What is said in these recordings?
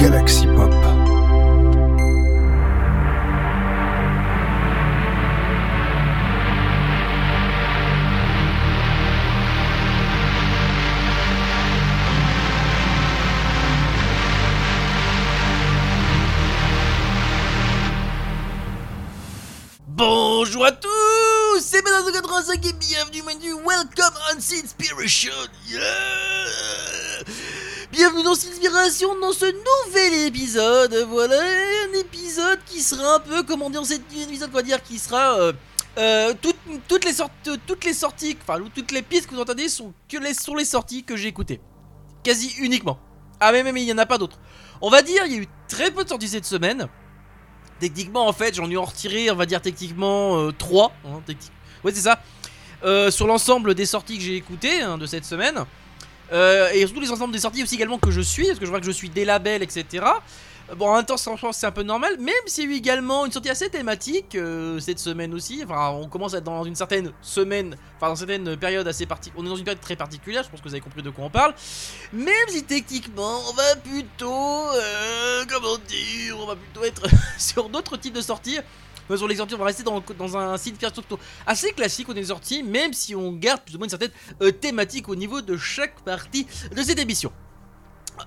Galaxy Pop. Bonjour à tous, c'est Benoît 85 et bienvenue menu Welcome on Inspiration. Yeah bienvenue dans Inspiration dans ce nouvel épisode. Voilà un épisode qui sera un peu, comment dire, cet épisode, on va dire, qui sera euh, euh, toutes, les sortes, toutes les sorties, enfin toutes les pistes que vous entendez sont que les les sorties que j'ai écoutées, quasi uniquement. Ah mais mais il y en a pas d'autres. On va dire, il y a eu très peu de sorties cette semaine. Techniquement, en fait, j'en ai en retiré, on va dire techniquement 3. Hein, ouais, c'est ça. Euh, sur l'ensemble des sorties que j'ai écoutées hein, de cette semaine. Euh, et surtout les ensembles des sorties aussi également que je suis, parce que je vois que je suis des labels, etc. Bon, en même temps, c'est un peu normal, même s'il y a eu également une sortie assez thématique euh, cette semaine aussi. Enfin, on commence à être dans une certaine semaine, enfin, dans une certaine période assez particulière. On est dans une période très particulière, je pense que vous avez compris de quoi on parle. Même si techniquement, on va plutôt. Euh, comment dire On va plutôt être sur d'autres types de sorties. Sur les sorties, on va rester dans, dans un site assez classique au des sorties, même si on garde plus ou moins une certaine euh, thématique au niveau de chaque partie de cette émission.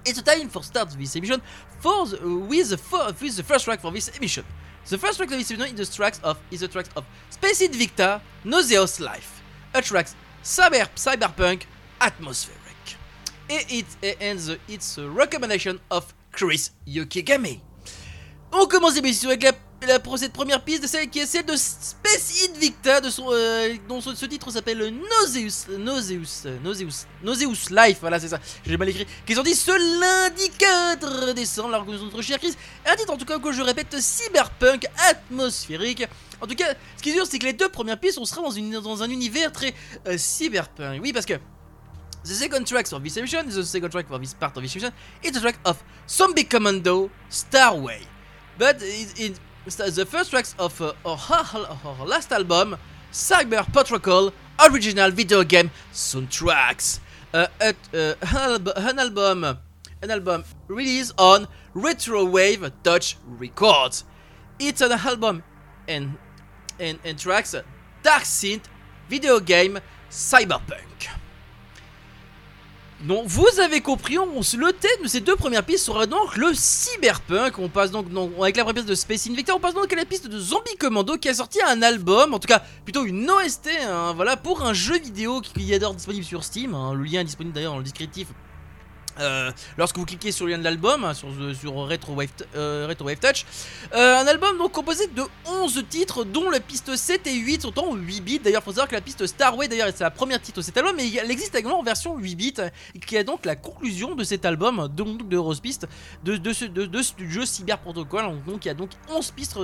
It's time for start this emission for uh, with, the first track for this emission. The first track of this emission is the tracks of Space Invicta, Nauseous Life, a track cyber cyberpunk atmospheric. And it and the, it's a recommendation of Chris Yukigami. On commence l'émission avec la la, cette première piste de celle qui est celle de Space Invicta, de son, euh, dont ce, titre s'appelle Nauseous, Nauseous, Nauseous, Nauseous Life, voilà c'est ça, j'ai mal écrit, qui sorti ce lundi 4 décembre, alors que notre cher Chris, un titre en tout cas que je répète, cyberpunk, atmosphérique, en tout cas, ce qui est sûr c'est que les deux premières pistes, on sera dans, une, dans un univers très euh, cyberpunk, oui parce que The second track of this emission is the second track for this part of this emission. It's the track of Zombie Commando Starway. But the first tracks of uh, our, last album, Cyber Protocol original video game soundtracks. Uh, uh, an album, an album released on Retrowave Touch Records. It's an album and and, and tracks dark synth video game cyberpunk. Donc vous avez compris, on, le thème de ces deux premières pistes sera donc le cyberpunk. On passe donc, avec la première piste de Space Invicta, on passe donc à la piste de Zombie Commando qui a sorti un album, en tout cas plutôt une OST, hein, voilà, pour un jeu vidéo qui, est d'ores disponible sur Steam. Hein. le lien est disponible d'ailleurs dans le descriptif euh, lorsque vous cliquez sur le lien de l'album, hein, sur, sur Retro, Wave, euh, Touch, euh, un album donc composé de 11 titres, dont la piste 7 et 8 sont en 8 bits. D'ailleurs, il faut savoir que la piste Starway, d'ailleurs, c'est la première titre de cet album, mais elle existe également en version 8 bits, qui est donc la conclusion de cet album, donc de Rose Piste, de, ce, de, jeu Cyber Protocol. Donc, il y a donc 11 pistes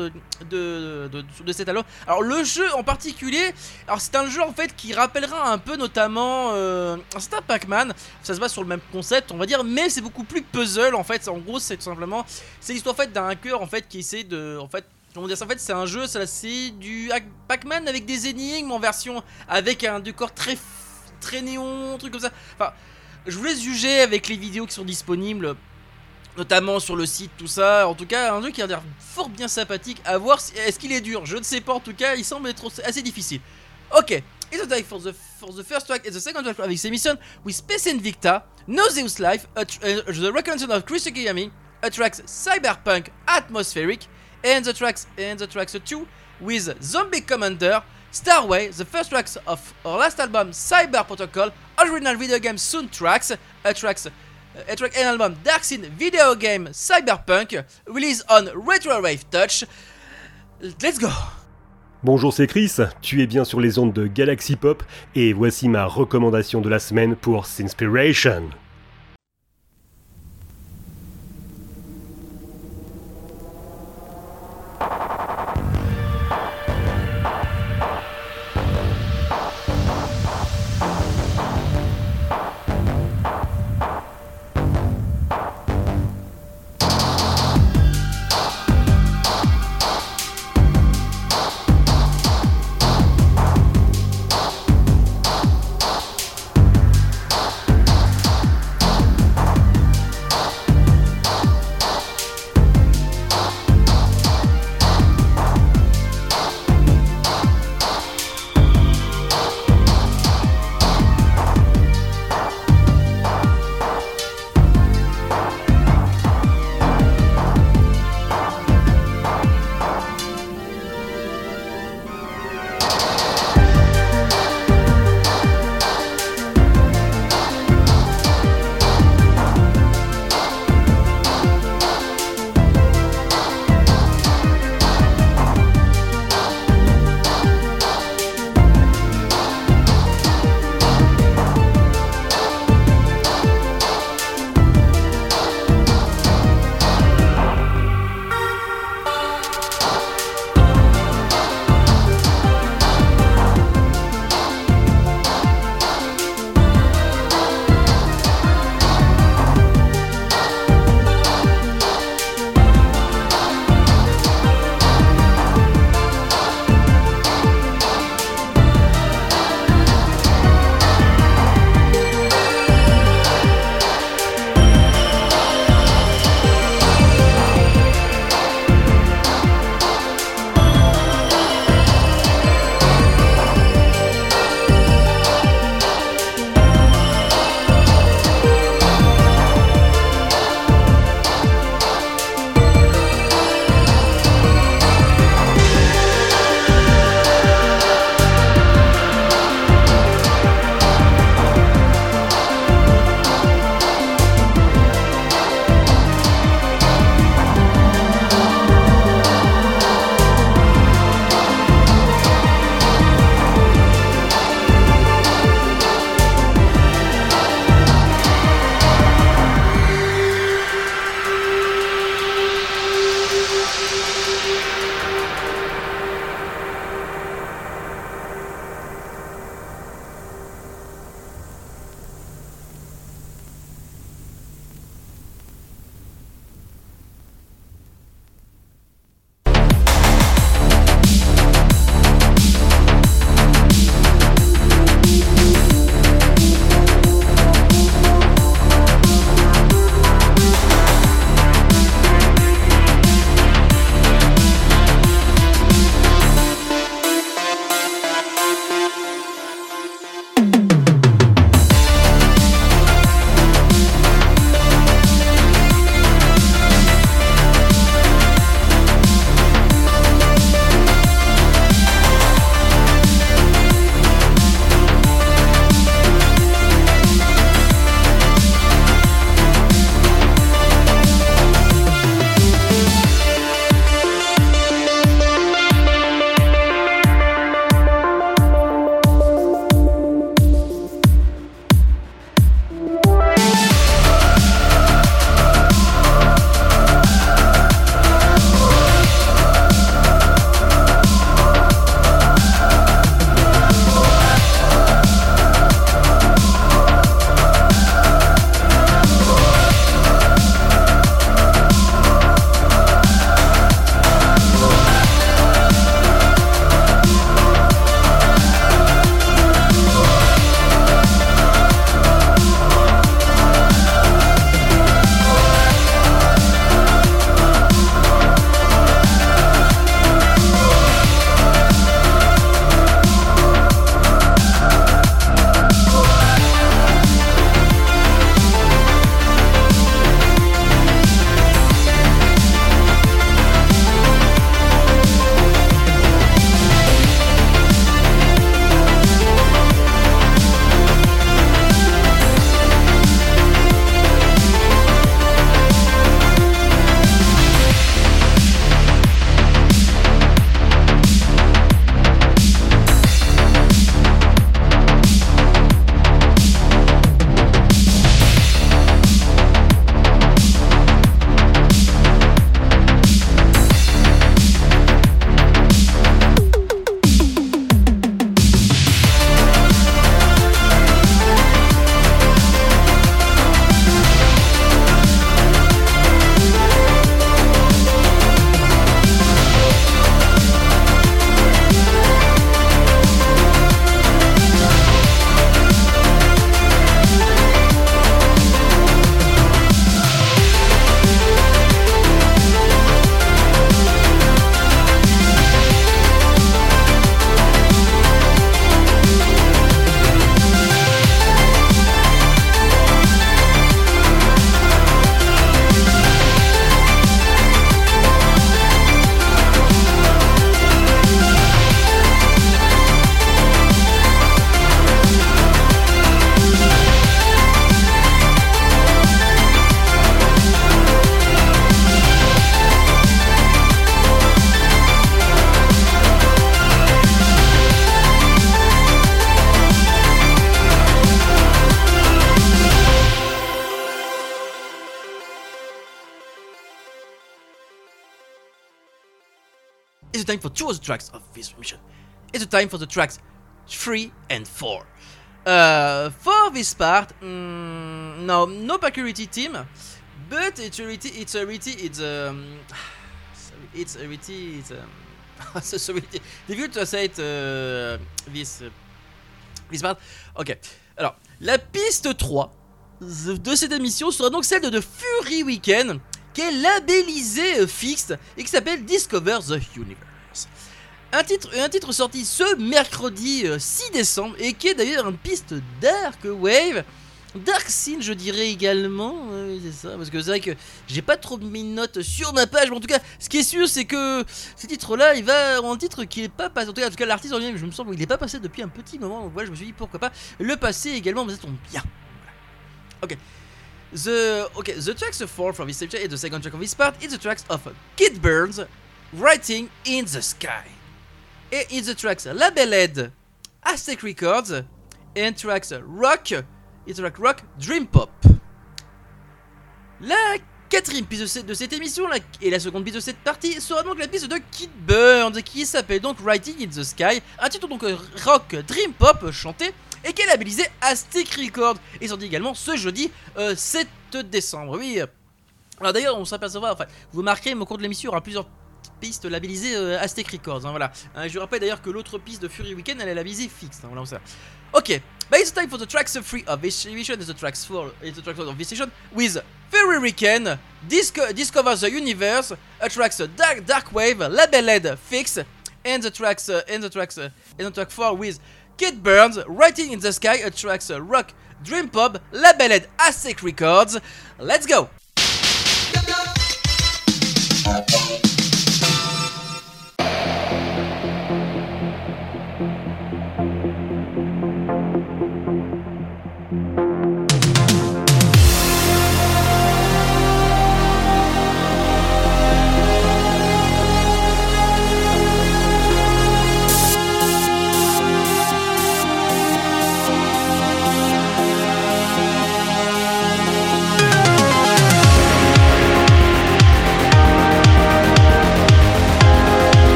de, de, cet album. Alors, le jeu en particulier, alors c'est un jeu en fait qui rappellera un peu notamment un certain Pac-Man. Ça se base sur le même concept, va dire, mais c'est beaucoup plus puzzle en fait. En gros, c'est tout simplement, c'est l'histoire en fait d'un hacker en fait qui essaie de, en fait, comment dire ça En fait, c'est un jeu, c'est du Pac-Man avec des énigmes en version avec un décor très très néon, truc comme ça. Enfin, je vous laisse juger avec les vidéos qui sont disponibles notamment sur le site, tout ça. En tout cas, un jeu qui a l'air fort bien sympathique. À voir, est-ce qu'il est dur? Je ne sais pas. En tout cas, il semble être assez difficile. Ok, it's time for the for the first track and the second track of this emission with Space Invicta, Nauseous Life, a uh, the reconnaissance of Chris Kiyami, a tracks Cyberpunk Atmospheric, and the tracks and the tracks two with Zombie Commander, Starway, the first tracks of our last album Cyber Protocol, original video game soundtracks, a tracks a track and album Dark Scene video game Cyberpunk, released on Retro Wave Touch. Let's go! Bonjour, c'est Chris, tu es bien sur les ondes de Galaxy Pop et voici ma recommandation de la semaine pour Sinspiration. Time for two of the tracks of this mission. It's the time for the tracks 3 and 4. Uh, for this part, mm, no, no peculiarity team, but it's a reti- it's a reti- it's um, sorry, it's a reti- it's um, so sorry, difficult to say it, uh, this uh, this part? Ok, alors la piste 3 de cette émission sera donc celle de The Fury Weekend, qui est labellisée euh, fixe et qui s'appelle Discover the Universe. Un titre, un titre sorti ce mercredi euh, 6 décembre et qui est d'ailleurs une piste Dark Wave. Dark Scene, je dirais également, ouais, c'est ça, parce que c'est vrai que j'ai pas trop mis de notes sur ma page, mais en tout cas, ce qui est sûr, c'est que ce titre-là, il va en titre qui est pas passé, en tout cas, l'artiste en lui-même, je me semble qu'il est pas passé depuis un petit moment, donc voilà, je me suis dit pourquoi pas le passer également, mais ça tombe bien. Ok. The okay, the tracks four from this chapter and the second track of this part is the tracks of Kid Burns, Writing in the Sky. Et it's the tracks labeled Aztec Records and tracks Rock, it's the track Rock Dream Pop. La quatrième piste de cette, émission et la seconde piste de cette partie sera donc la piste de Kid Burns qui s'appelle donc Writing in the Sky, un titre donc euh, rock Dream Pop chanté et qui est labellisé Aztec Records et sorti également ce jeudi euh, 7 décembre. Oui. Alors d'ailleurs, on s'apercevra, enfin, vous marquerez au cours de l'émission, il y aura plusieurs pistes labellisées euh, Aztec Records. hein, voilà. Hein, je rappelle d'ailleurs que l'autre piste de Fury Weekend, elle est labellisée fixe. hein, voilà, ça. Ok, but it's time for the tracks three of this edition. It's the tracks four. It's the tracks of this edition with Fury Weekend, Disco Discover the Universe, a tracks Dark Dark Wave, labeled Fix, and the tracks uh, and the tracks uh, and the track four with Kid Burns, Writing in the Sky, a tracks uh, Rock Dream Pop, labeled Aztec Records. Let's go.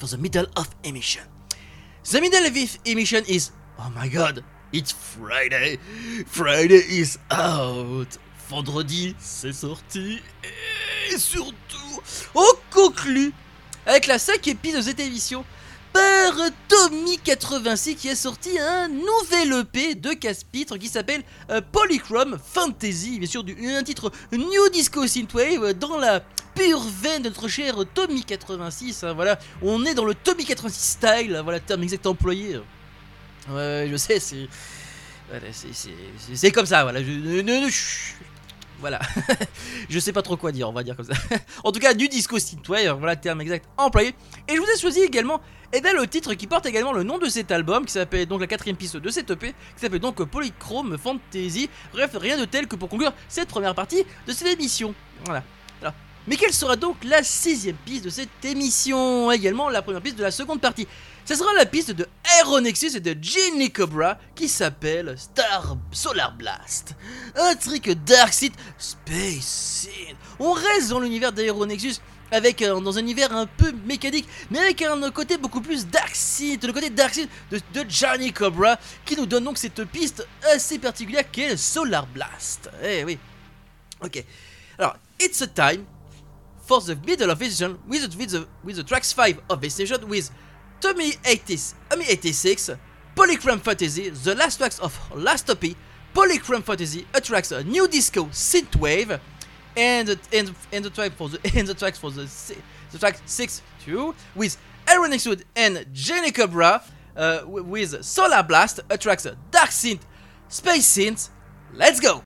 For the middle of emission. The middle of emission is oh my god, it's Friday. Friday is out. Vendredi, c'est sorti. Et surtout, on conclut avec la 5 épisode de cette émission par Tommy86 qui a sorti un nouvel EP de casse-pitre qui s'appelle euh, Polychrome Fantasy, bien sûr un titre New Disco Synthwave dans la pure veine de notre cher Tommy86. Hein, voilà, on est dans le Tommy86 style, voilà, terme exact employé. Ouais, je sais, c'est. c'est comme ça, voilà. Voilà. je sais pas trop quoi dire, on va dire comme ça. en tout cas, du disco synthwave, voilà le terme exact employé. Et je vous ai choisi également et bien le titre qui porte également le nom de cet album, qui s'appelle donc la quatrième piste de cette EP, qui s'appelle donc Polychrome Fantasy. Bref, rien de tel que pour conclure cette première partie de cette émission. Voilà. Mais quelle sera donc la sixième piste de cette émission? Également la première piste de la seconde partie. Ce sera la piste de Aeronexus et de Ginny Cobra qui s'appelle Star Solar Blast. Un trick Darkseid Space Scene. On reste dans l'univers d'Aeronexus avec dans un univers un peu mécanique, mais avec un côté beaucoup plus Darkseid, le côté Darkseid de, de Johnny Cobra, qui nous donne donc cette piste assez particulière qui est Solar Blast. Eh oui. Ok. Alors, it's a time for the middle of vision with the, with the, with the tracks 5 of this station with Tommy 80, Tommy 86, Polychrome Fantasy, the last tracks of Last Topy, Polychrome Fantasy attracts a new disco synthwave, and the, and, and the track for the and the tracks for the the track six two with Aaron Exwood and Jenny Cobra uh, with Solar Blast attracts a dark synth, space synth. Let's go.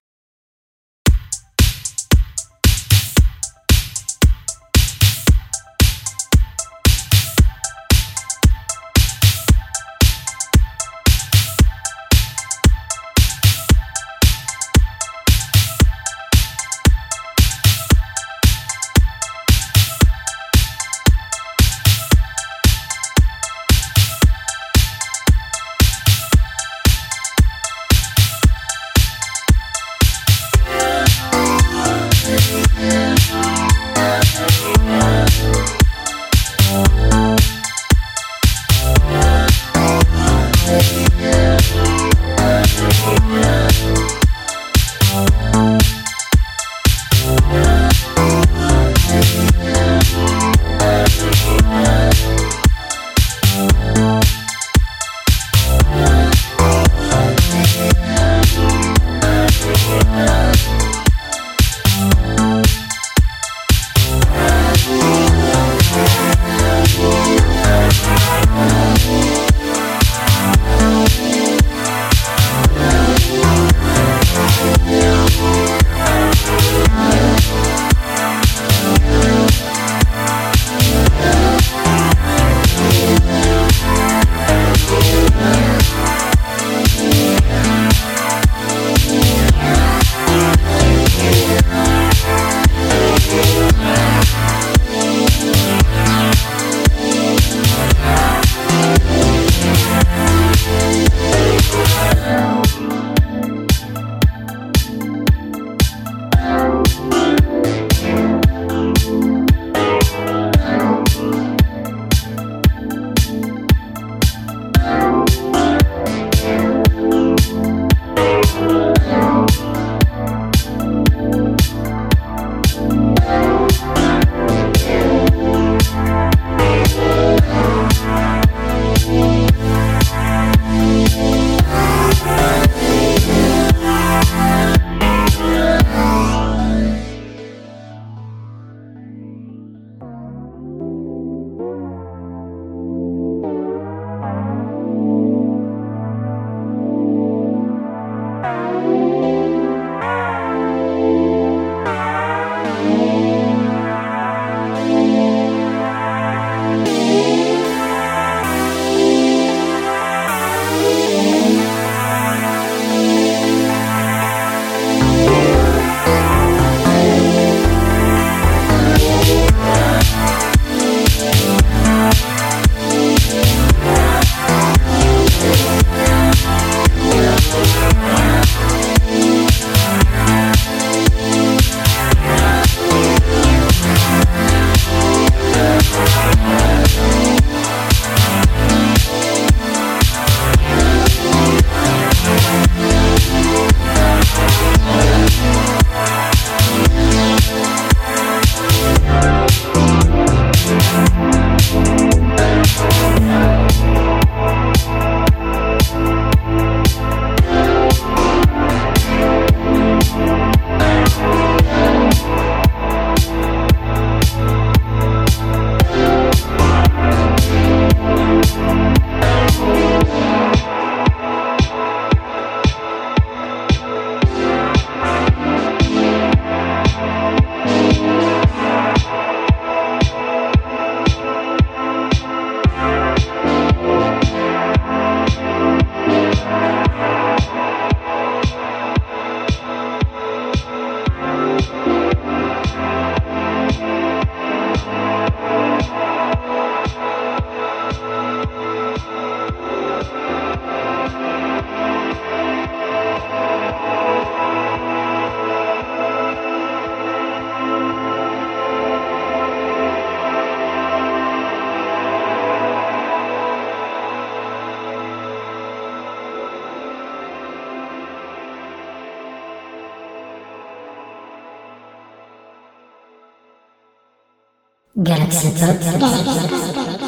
Galaxy Pop.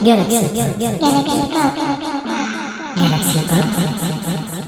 Galaxy Pop. Galaxy Pop.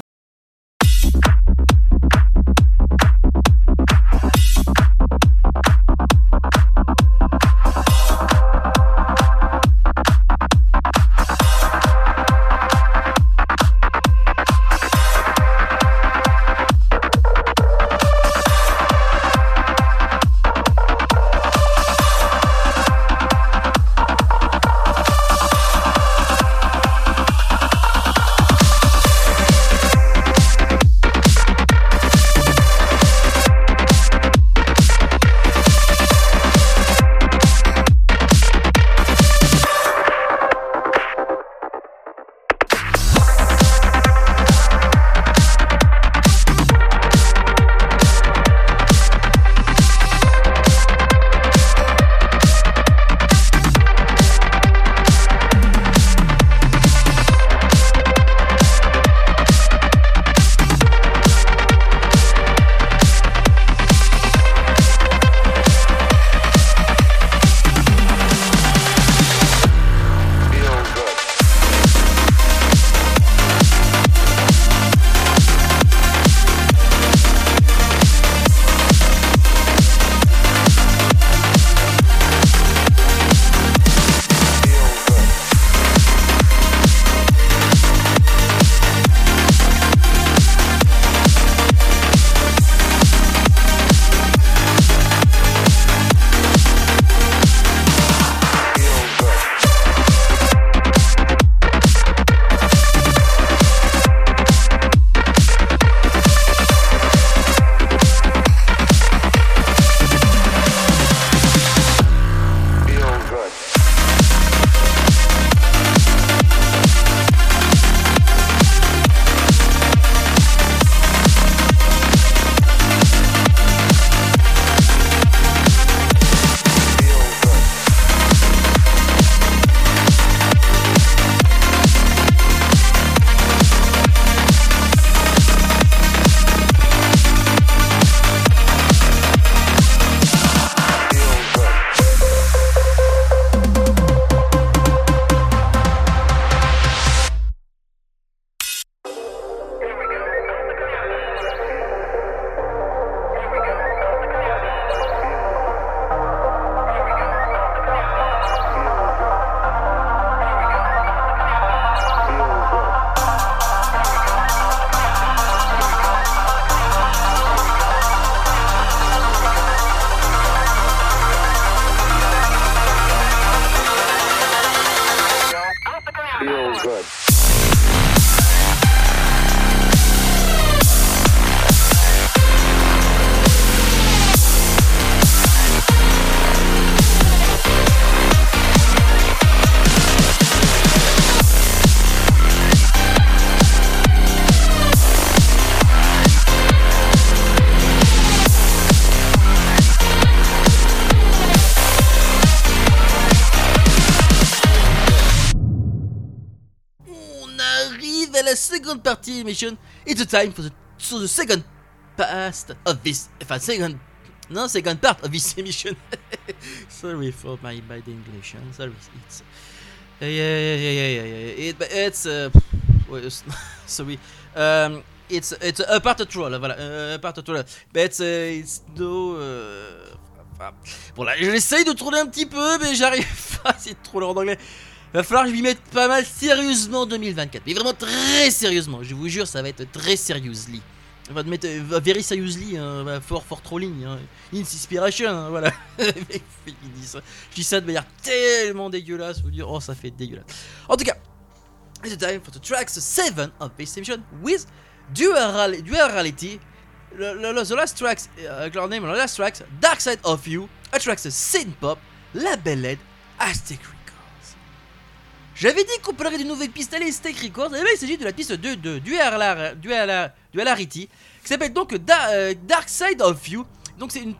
Party mission. It's time for the, so the second past of this, enfin second, no second part of this emission. Sorry for my bad English. Hein? Sorry, it's yeah yeah yeah yeah yeah yeah. It, it's uh, sorry. Um, it's it's a part of troll, voilà, a part troll. But it's, uh, it's no. Uh, bon là, j'essaye de tourner un petit peu, mais j'arrive pas. C'est trop long en anglais. Va falloir que je m'y mette pas mal sérieusement en 2024. Mais vraiment très sérieusement. Je vous jure, ça va être très seriously. On va te mettre uh, very seriously, hein, for, for trolling, hein. inspiration, hein, voilà. je dis ça de manière tellement dégueulasse. Vous dire, oh, ça fait dégueulasse. En tout cas, it's time for the tracks 7 of this emission with dual, duality. The, last tracks, uh, name, the last tracks, Dark Side of You, a tracks synth pop, labeled Aztec Records. J'avais dit qu'on parlerait d'une nouvelle piste à Aztec Records, et là il s'agit de la piste de, de Dual, Dual, Dualarity, qui s'appelle donc euh, Dark Side of You. Donc c'est une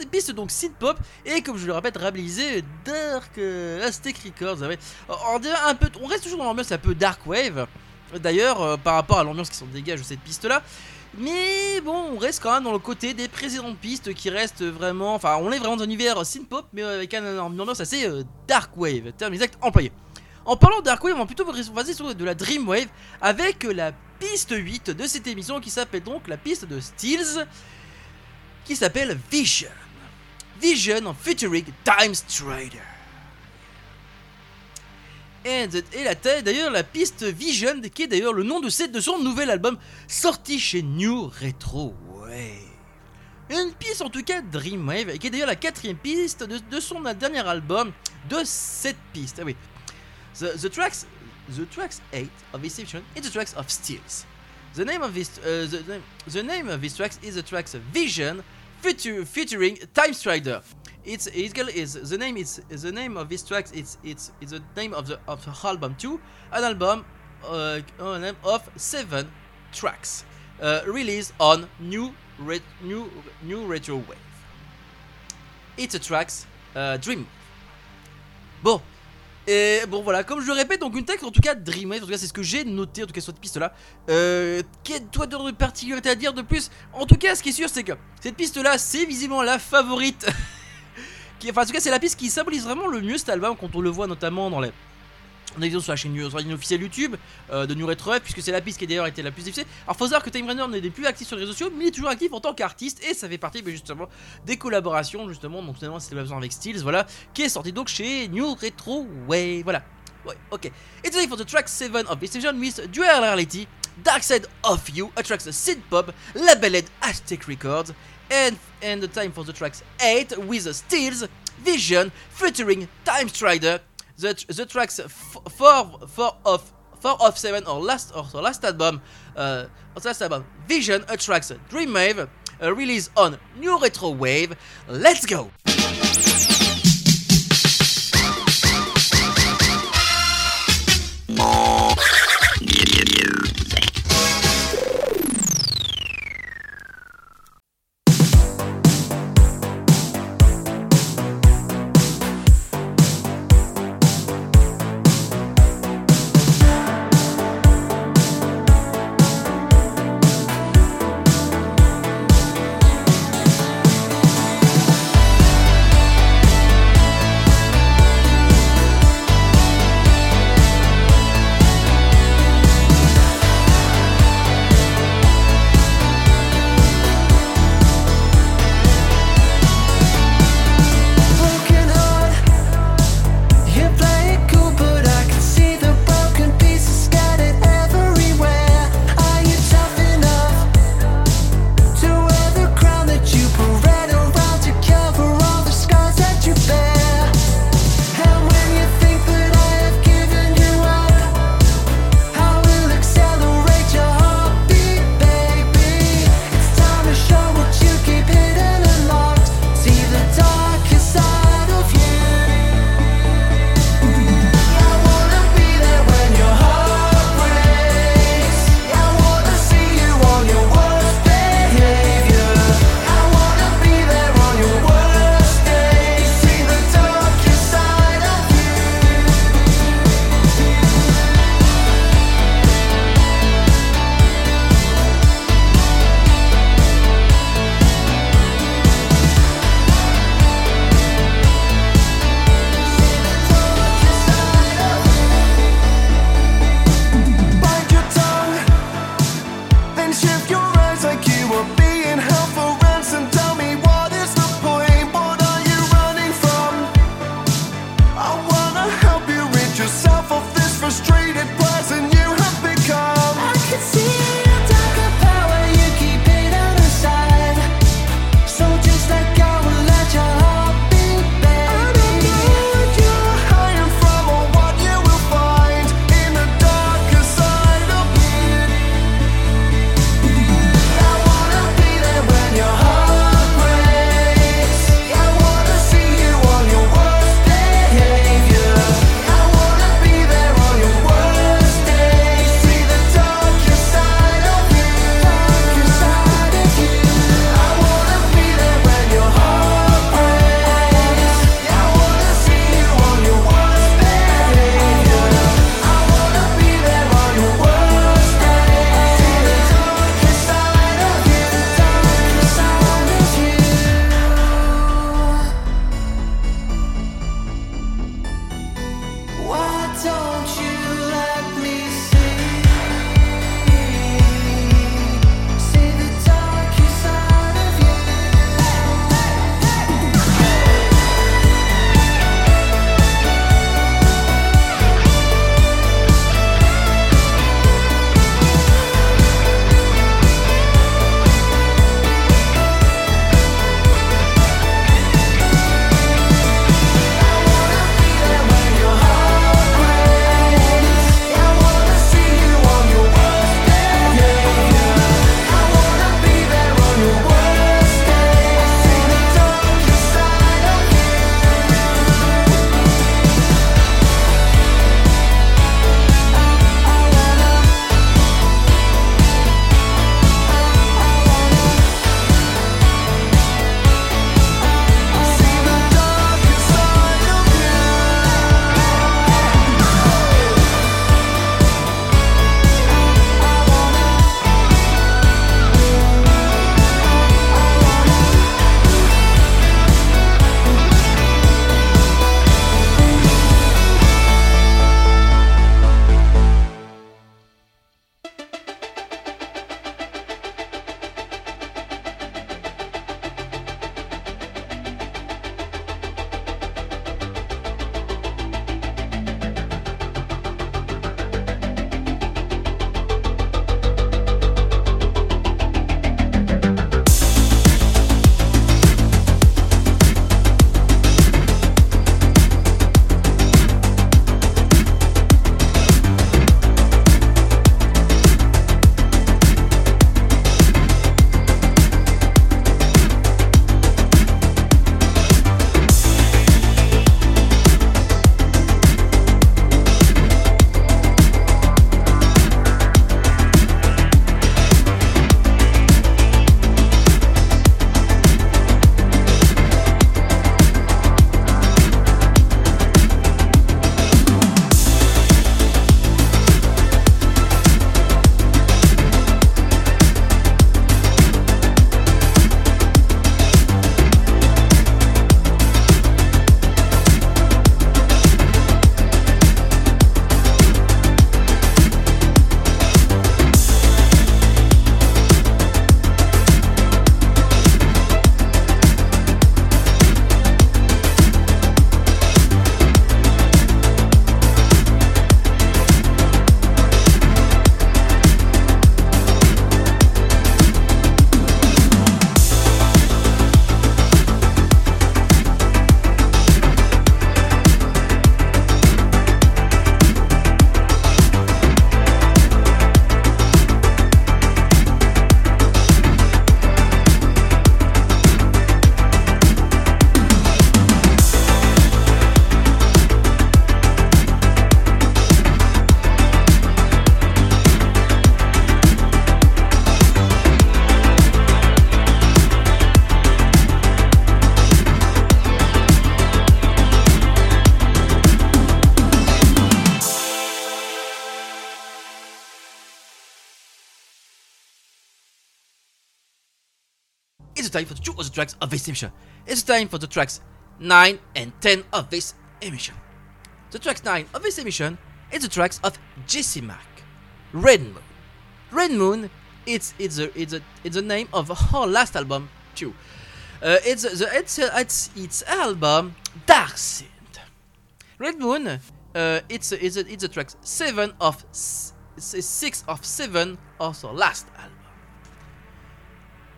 une piste donc synth pop et comme je le répète réalisé Dark euh, Records. Ouais. On, un peu, on reste toujours dans l'ambiance un peu dark wave. D'ailleurs, euh, par rapport à l'ambiance qui s'en dégage de cette piste là. Mais bon, on reste quand même dans le côté des précédentes pistes qui restent vraiment. Enfin, on est vraiment dans un univers synth-pop, mais avec un, une ambiance assez euh, dark wave, terme exact employé. En parlant de dark wave, on va plutôt passer sur de la dream wave avec la piste 8 de cette émission qui s'appelle donc la piste de Steels, qui s'appelle Vision. Vision en featuring Time Strider. Et, et la d'ailleurs la piste Vision qui est d'ailleurs le nom de, cette, de son nouvel album sorti chez New Retro Wave. Une piste en tout cas Dreamwave qui est d'ailleurs la quatrième piste de, son dernier album de cette piste. Ah oui. The, the tracks the tracks 8 of Inception is the tracks of Steels. The name of this uh, the, name, the name of this tracks is the tracks Vision feature, featuring Time Strider. It's it's is the name is the name of this tracks. It's it's it's the name of the of the album too, an album uh, name of seven tracks, uh, released on new ret new new retro wave. It's a tracks uh, Dream. Bon. Et bon voilà, comme je le répète, donc une tech en tout cas Dreamwave, en tout cas c'est ce que j'ai noté en tout cas sur cette piste là. Euh, Qu'est toi de particularité à dire de plus? En tout cas, ce qui est sûr, c'est que cette piste là, c'est visiblement la favorite enfin, en tout cas, c'est la piste qui symbolise vraiment le mieux cet album quand on le voit notamment dans les. On a sur la chaîne sur la officielle YouTube euh, de New Retro puisque c'est la piste qui d'ailleurs été la plus diffusée. Alors faut savoir que Time Runner n'est plus actif sur les réseaux sociaux, mais il est toujours actif en tant qu'artiste et ça fait partie justement des collaborations justement. Donc finalement c'était besoin avec Steels, voilà, qui est sorti donc chez New Retro Way, voilà. Ouais, ok. It's time for the track 7 of season with Dual Reality, Dark Side of You, a track synth pop, labeled Aztec Records, and and the time for the tracks 8 with Steels, Vision featuring Time Strider. The, the tracks 4 four of 4 of 7 or last or last album uh, last album Vision attracts Dreamwave uh, release on New Retro Wave. Let's go! Time for the two other tracks of this emission. It's time for the tracks 9 and 10 of this emission. The track 9 of this emission is the tracks of Jesse Mack, Red Moon. Red Moon, it's it's a it's a it's the name of her last album too. Uh, it's the it's it's its album Dark Synth. Red Moon, uh, it's it's it's a track seven of s- s- six of seven of her last album.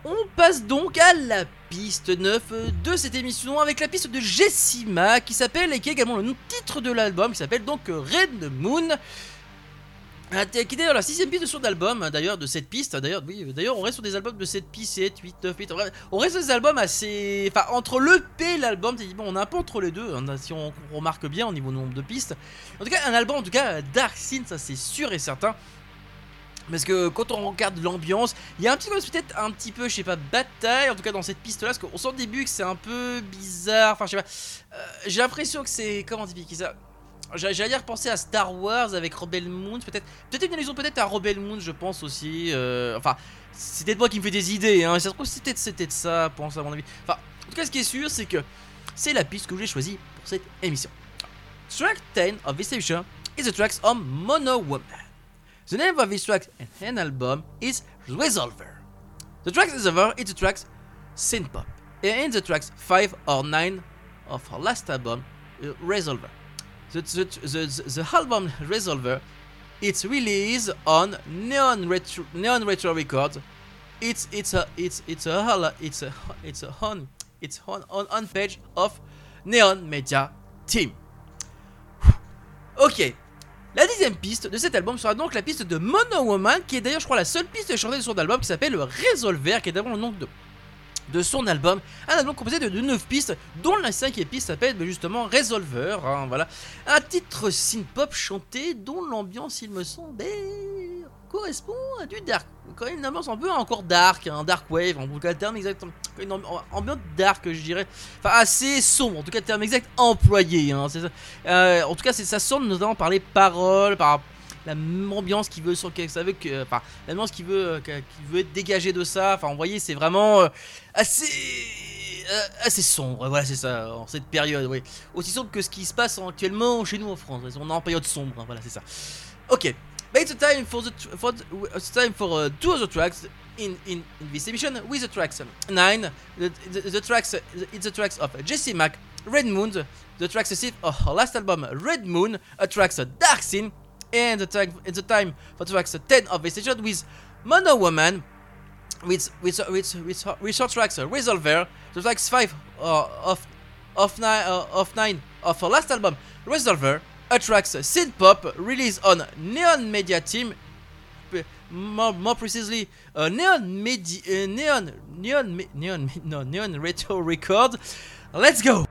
On passe donc à la piste 9 de cette émission avec la piste de Jessima qui s'appelle et qui est également le titre de l'album qui s'appelle donc Red Moon. Ah, Qui est d'ailleurs la sixième piste de son album, hein, d'ailleurs, de cette piste. D'ailleurs, oui, d'ailleurs, on reste sur des albums de 7 pistes, 7, 8, 9, 8. bref, On reste sur des albums assez. Enfin, entre l'EP et l'album, bon, on est un peu entre les deux, hein, si on remarque bien au niveau nombre de pistes. En tout cas, un album, en tout cas, Dark Synth, ça c'est sûr et certain. Parce que quand on regarde l'ambiance, il y a un petit peu peut-être un petit peu, je sais pas, bataille, en tout cas dans cette piste là, parce qu'on sent au début que c'est un peu bizarre, enfin je sais pas, Euh, j'ai l'impression que c'est, comment expliquer ça? J'a- J'allais dire penser à Star Wars avec Rebel Moon, peut-être peut-être une allusion peut-être à Rebel Moon, je pense aussi. euh, enfin, c'est peut-être moi qui me fais des idées, hein. Ça se trouve, c'est peut-être ça, pense à mon avis. Enfin, en tout cas, ce qui est sûr, c'est que c'est la piste que j'ai choisie pour cette émission. Track 10 of emission is the tracks on Mono Woman. The name of this track and album is Resolver. The track Resolver is the tracks synth pop, and the tracks 5 or 9 of her last album, uh, Resolver. The, the, the, the album Resolver it's released on Neon Retro, Neon Retro Records. It's it's a it's it's a it's a it's a on it's on on, on page of Neon Media Team. Ok. La dixième piste de cet album sera donc la piste de Mono Woman, qui est d'ailleurs, je crois, la seule piste chantée de son album, qui s'appelle Resolver, qui est d'abord le nom de, son album. Un album composé de, de 9 pistes, dont la cinquième piste s'appelle ben, justement Resolver. hein, voilà. Un titre synth-pop chanté, dont l'ambiance, il me semble, correspond à du dark. Quand même une ambiance un peu encore dark, un dark wave, en tout cas le terme exact, une ambi- ambiance dark, je dirais. Enfin, assez sombre, en tout cas le terme exact employé. hein. Euh, en tout cas, ça sonne notamment par les paroles, par la m- ambiance qui veut sur que enfin l'ambiance qui veut euh, qui veut être dégagée de ça enfin vous voyez c'est vraiment euh, assez euh, assez sombre voilà c'est ça en cette période oui aussi sombre que ce qui se passe actuellement chez nous en France on est en période sombre hein, voilà c'est ça ok but it's time for the for the, it's time for uh, two other tracks in, in in this emission with the tracks 9 the, the, the tracks it's the tracks of Jesse Mack Red Moon. The tracks receive of her last album Red Moon. A tracks Dark Scene and the, track, it's the time for tracks 10 of this station with Mono Woman with with with with, with short tracks uh, Resolver. The tracks 5 uh, of of 9 uh, of 9 of her last album Resolver a synth pop released on Neon Media Team. More, more precisely uh, Neon Medi uh, Neon Neon Neon no Neon Retro Record. Let's go.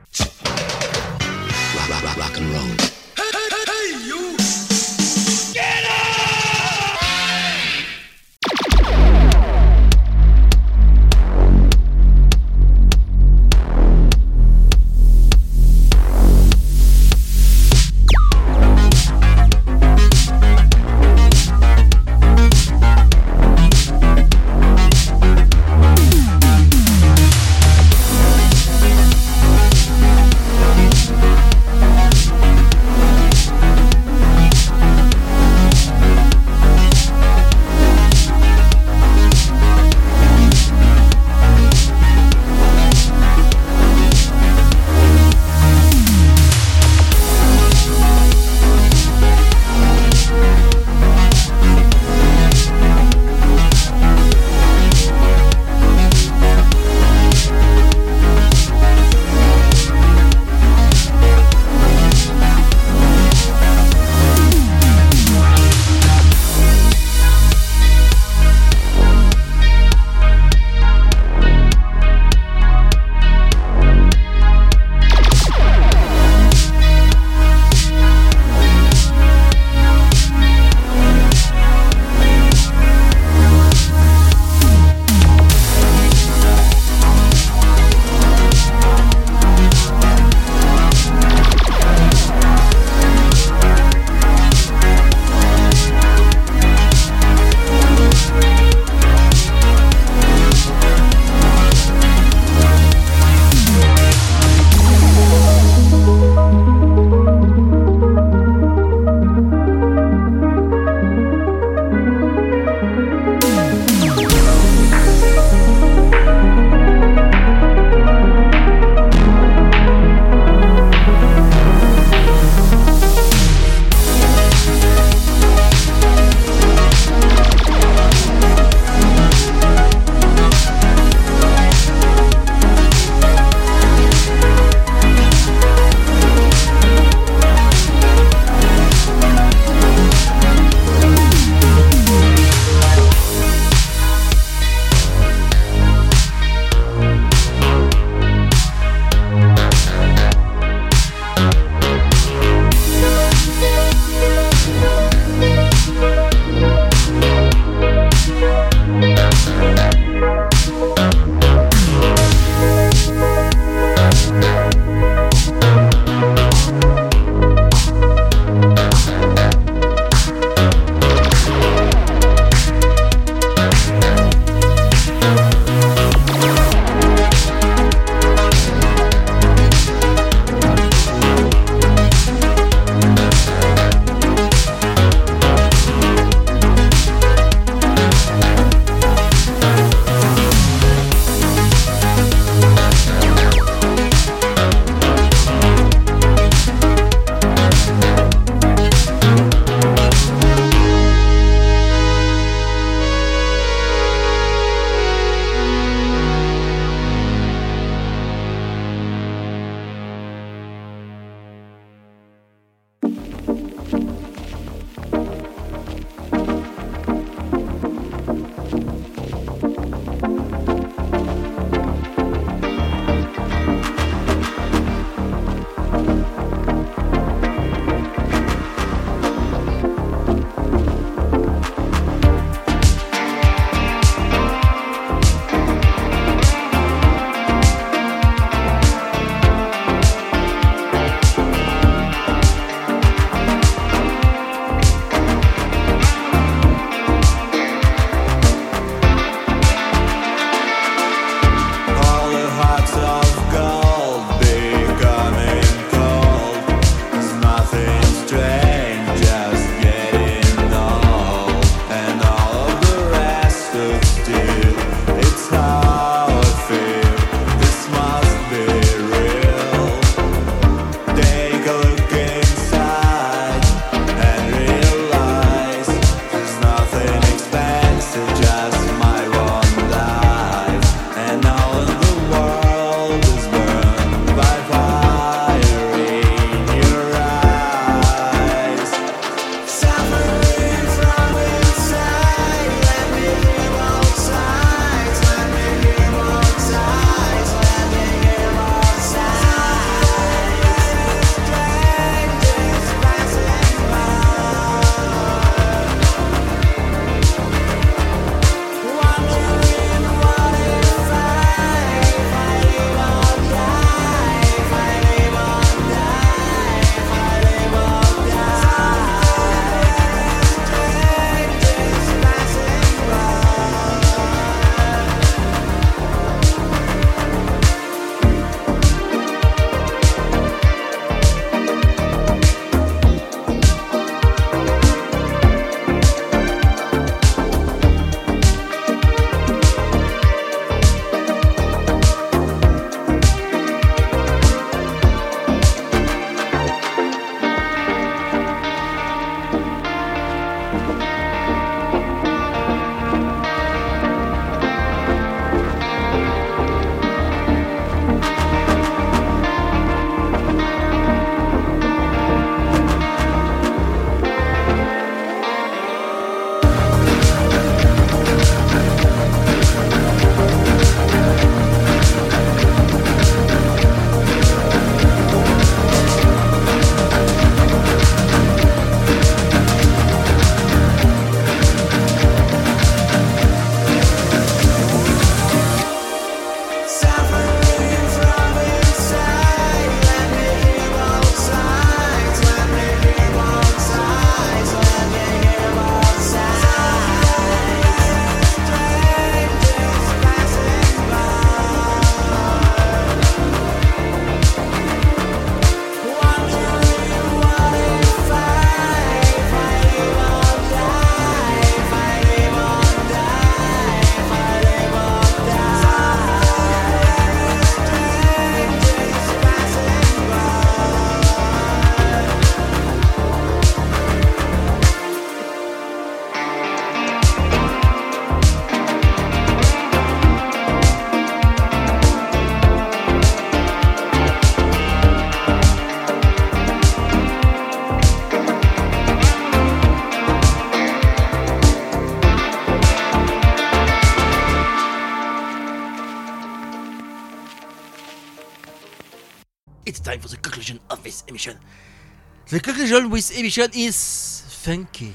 The conclusion with emission is funky.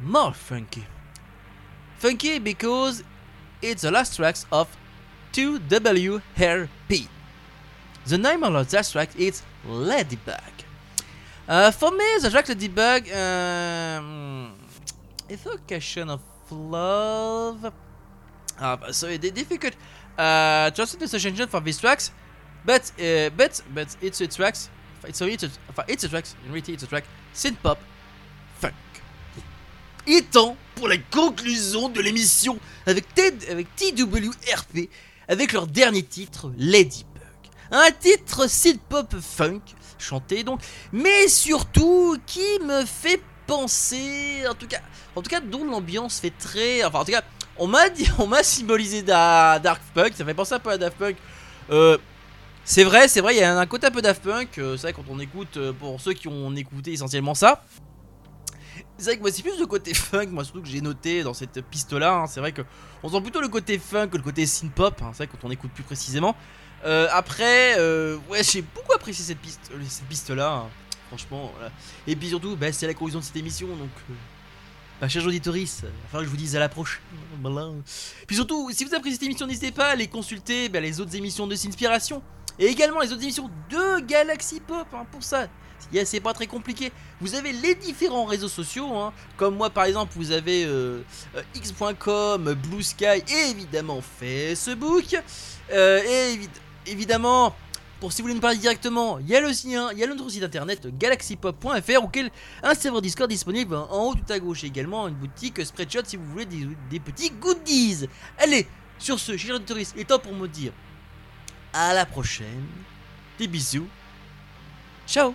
More funky. Funky because it's the last track of 2WRP. The name of the last track is Ladybug. Uh, for me, the track Ladybug um, it's a question of love. Uh, so it's difficult uh, understand the suggestion for these tracks, but uh, but but it's a tracks. So it's a, enfin, it's a tracks. In reality, it's a track synth pop funk. Est temps pour la conclusion de l'émission avec, avec TWRP avec leur dernier titre, Ladybug. Un titre synth pop funk, chanté donc, mais surtout qui me fait penser, en tout cas, en tout cas dont l'ambiance fait très, enfin en tout cas, on m'a on m'a symbolisé da- Dark Punk, ça fait penser un peu à Daft Punk. Euh, c'est vrai, c'est vrai, il y a un côté un peu Daft Punk. euh, c'est vrai quand on écoute, euh, pour ceux qui ont écouté essentiellement ça. C'est vrai que moi c'est plus le côté funk, moi surtout que j'ai noté dans cette piste là. c'est vrai que on sent plutôt le côté funk que le côté synth pop. hein, c'est vrai quand on écoute plus précisément. Euh, après, ouais, j'ai beaucoup apprécié cette piste, cette piste là. franchement, voilà. Et puis surtout, bah, c'est la conclusion de cette émission, donc. euh, bah, chers auditeurs, il va falloir que je vous dise à la prochaine. Puis surtout, si vous appréciez cette émission, n'hésitez pas à aller consulter bah, les autres émissions de Sinspiration. Et également les autres émissions de Galaxy Pop, hein, pour ça. Yeah, c'est pas très compliqué. Vous avez les différents réseaux sociaux, hein. comme moi par exemple, vous avez euh, euh, x.com, Blue Sky et évidemment Facebook. Euh, et évi- évidemment, pour si vous voulez nous parler directement, il y a le sien, il y a notre site internet galaxypop.fr auquel un serveur Discord disponible en haut tout à gauche et également une boutique Spreadshot si vous voulez des, des petits goodies. Allez, sur ce, chers auditeurs, il est temps pour me dire à la prochaine. Des bisous. Ciao